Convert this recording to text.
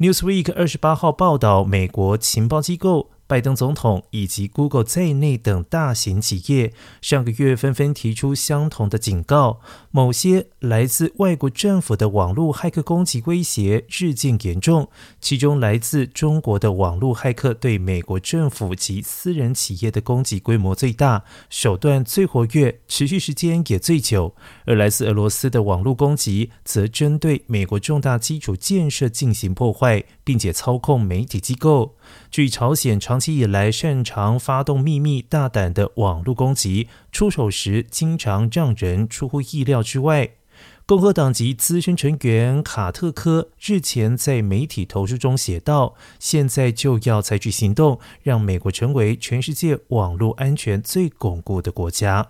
Newsweek 二十八号报道，美国情报机构。拜登总统以及 Google 在内等大型企业上个月纷纷提出相同的警告：某些来自外国政府的网络骇客攻击威胁日渐严重。其中，来自中国的网络骇客对美国政府及私人企业的攻击规模最大，手段最活跃，持续时间也最久；而来自俄罗斯的网络攻击则针对美国重大基础建设进行破坏，并且操控媒体机构。据朝鲜长长期以来擅长发动秘密、大胆的网络攻击，出手时经常让人出乎意料之外。共和党籍资深成员卡特科日前在媒体投诉中写道：“现在就要采取行动，让美国成为全世界网络安全最巩固的国家。”